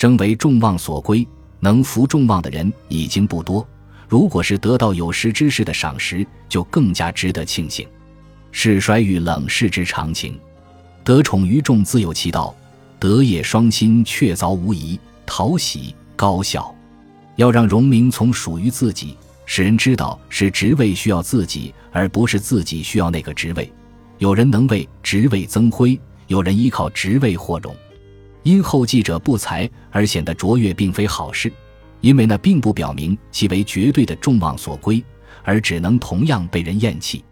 争为众望所归，能服众望的人已经不多。如果是得到有识之士的赏识，就更加值得庆幸。是衰与冷世之常情，得宠于众自有其道，德业双馨确凿无疑，讨喜高效。要让荣名从属于自己，使人知道是职位需要自己，而不是自己需要那个职位。有人能为职位增辉，有人依靠职位获荣。因后继者不才而显得卓越，并非好事。因为那并不表明其为绝对的众望所归，而只能同样被人厌弃。